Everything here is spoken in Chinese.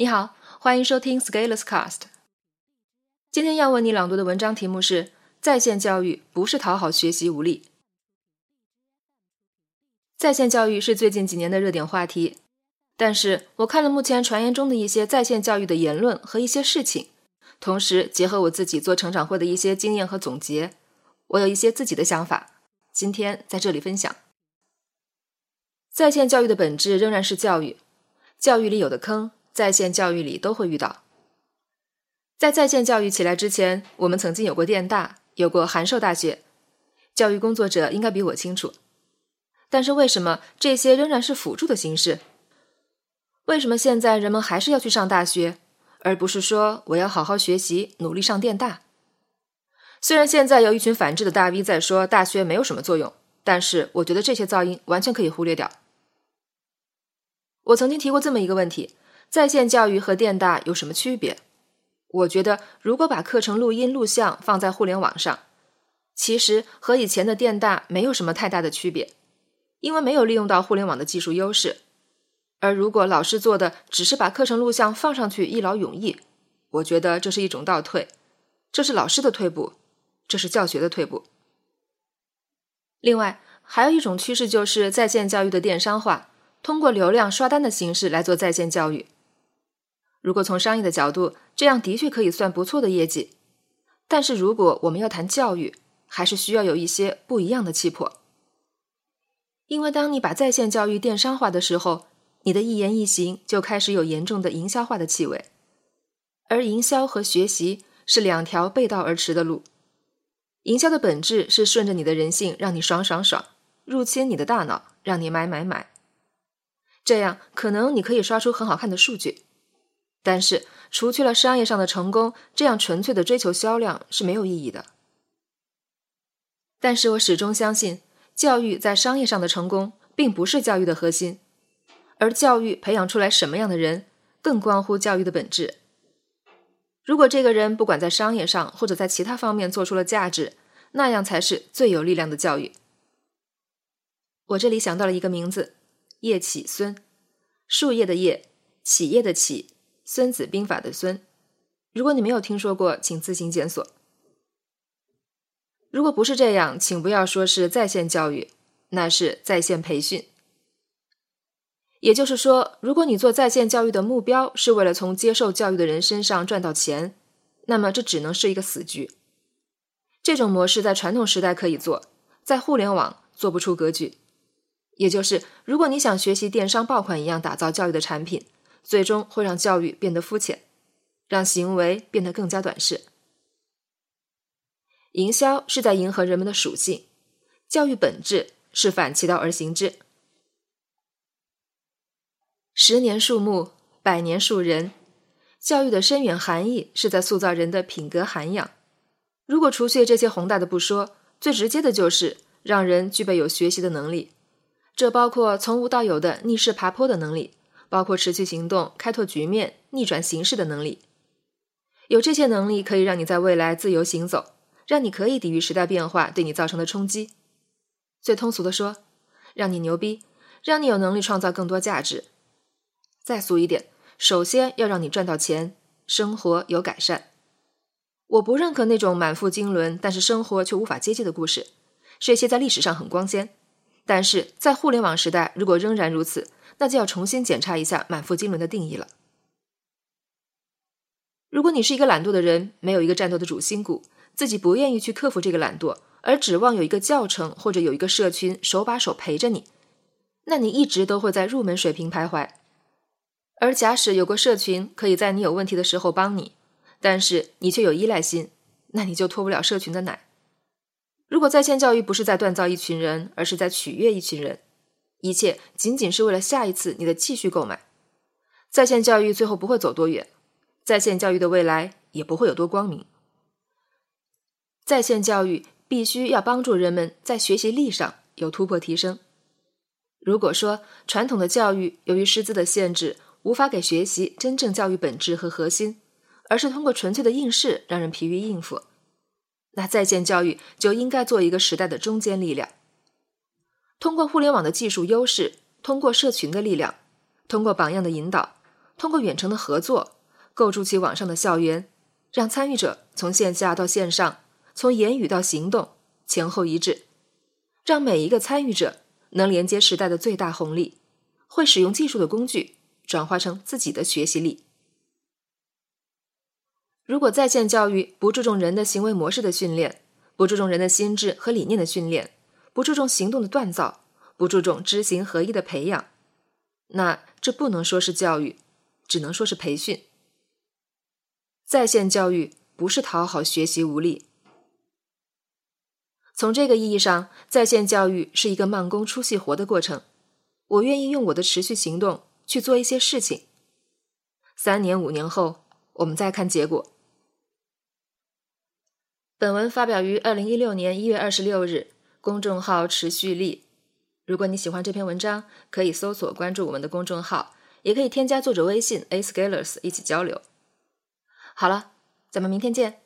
你好，欢迎收听 Scaleless Cast。今天要为你朗读的文章题目是“在线教育不是讨好学习无力”。在线教育是最近几年的热点话题，但是我看了目前传言中的一些在线教育的言论和一些事情，同时结合我自己做成长会的一些经验和总结，我有一些自己的想法，今天在这里分享。在线教育的本质仍然是教育，教育里有的坑。在线教育里都会遇到。在在线教育起来之前，我们曾经有过电大，有过函授大学，教育工作者应该比我清楚。但是为什么这些仍然是辅助的形式？为什么现在人们还是要去上大学，而不是说我要好好学习，努力上电大？虽然现在有一群反制的大 V 在说大学没有什么作用，但是我觉得这些噪音完全可以忽略掉。我曾经提过这么一个问题。在线教育和电大有什么区别？我觉得，如果把课程录音录像放在互联网上，其实和以前的电大没有什么太大的区别，因为没有利用到互联网的技术优势。而如果老师做的只是把课程录像放上去一劳永逸，我觉得这是一种倒退，这是老师的退步，这是教学的退步。另外，还有一种趋势就是在线教育的电商化，通过流量刷单的形式来做在线教育。如果从商业的角度，这样的确可以算不错的业绩。但是，如果我们要谈教育，还是需要有一些不一样的气魄。因为当你把在线教育电商化的时候，你的一言一行就开始有严重的营销化的气味。而营销和学习是两条背道而驰的路。营销的本质是顺着你的人性，让你爽爽爽，入侵你的大脑，让你买买买。这样可能你可以刷出很好看的数据。但是，除去了商业上的成功，这样纯粹的追求销量是没有意义的。但是我始终相信，教育在商业上的成功并不是教育的核心，而教育培养出来什么样的人，更关乎教育的本质。如果这个人不管在商业上或者在其他方面做出了价值，那样才是最有力量的教育。我这里想到了一个名字：叶启孙，树叶的叶，企业的企。孙子兵法的孙，如果你没有听说过，请自行检索。如果不是这样，请不要说是在线教育，那是在线培训。也就是说，如果你做在线教育的目标是为了从接受教育的人身上赚到钱，那么这只能是一个死局。这种模式在传统时代可以做，在互联网做不出格局。也就是，如果你想学习电商爆款一样打造教育的产品。最终会让教育变得肤浅，让行为变得更加短视。营销是在迎合人们的属性，教育本质是反其道而行之。十年树木，百年树人。教育的深远含义是在塑造人的品格涵养。如果除去这些宏大的不说，最直接的就是让人具备有学习的能力，这包括从无到有的逆势爬坡的能力。包括持续行动、开拓局面、逆转形势的能力，有这些能力可以让你在未来自由行走，让你可以抵御时代变化对你造成的冲击。最通俗的说，让你牛逼，让你有能力创造更多价值。再俗一点，首先要让你赚到钱，生活有改善。我不认可那种满腹经纶，但是生活却无法接济的故事。这些在历史上很光鲜，但是在互联网时代，如果仍然如此。那就要重新检查一下满腹经纶的定义了。如果你是一个懒惰的人，没有一个战斗的主心骨，自己不愿意去克服这个懒惰，而指望有一个教程或者有一个社群手把手陪着你，那你一直都会在入门水平徘徊。而假使有个社群可以在你有问题的时候帮你，但是你却有依赖心，那你就脱不了社群的奶。如果在线教育不是在锻造一群人，而是在取悦一群人。一切仅仅是为了下一次你的继续购买。在线教育最后不会走多远，在线教育的未来也不会有多光明。在线教育必须要帮助人们在学习力上有突破提升。如果说传统的教育由于师资的限制，无法给学习真正教育本质和核心，而是通过纯粹的应试让人疲于应付，那在线教育就应该做一个时代的中坚力量。通过互联网的技术优势，通过社群的力量，通过榜样的引导，通过远程的合作，构筑起网上的校园，让参与者从线下到线上，从言语到行动前后一致，让每一个参与者能连接时代的最大红利，会使用技术的工具转化成自己的学习力。如果在线教育不注重人的行为模式的训练，不注重人的心智和理念的训练，不注重行动的锻造，不注重知行合一的培养，那这不能说是教育，只能说是培训。在线教育不是讨好学习无力。从这个意义上，在线教育是一个慢工出细活的过程。我愿意用我的持续行动去做一些事情。三年、五年后，我们再看结果。本文发表于二零一六年一月二十六日，公众号“持续力”。如果你喜欢这篇文章，可以搜索关注我们的公众号，也可以添加作者微信 a scalers 一起交流。好了，咱们明天见。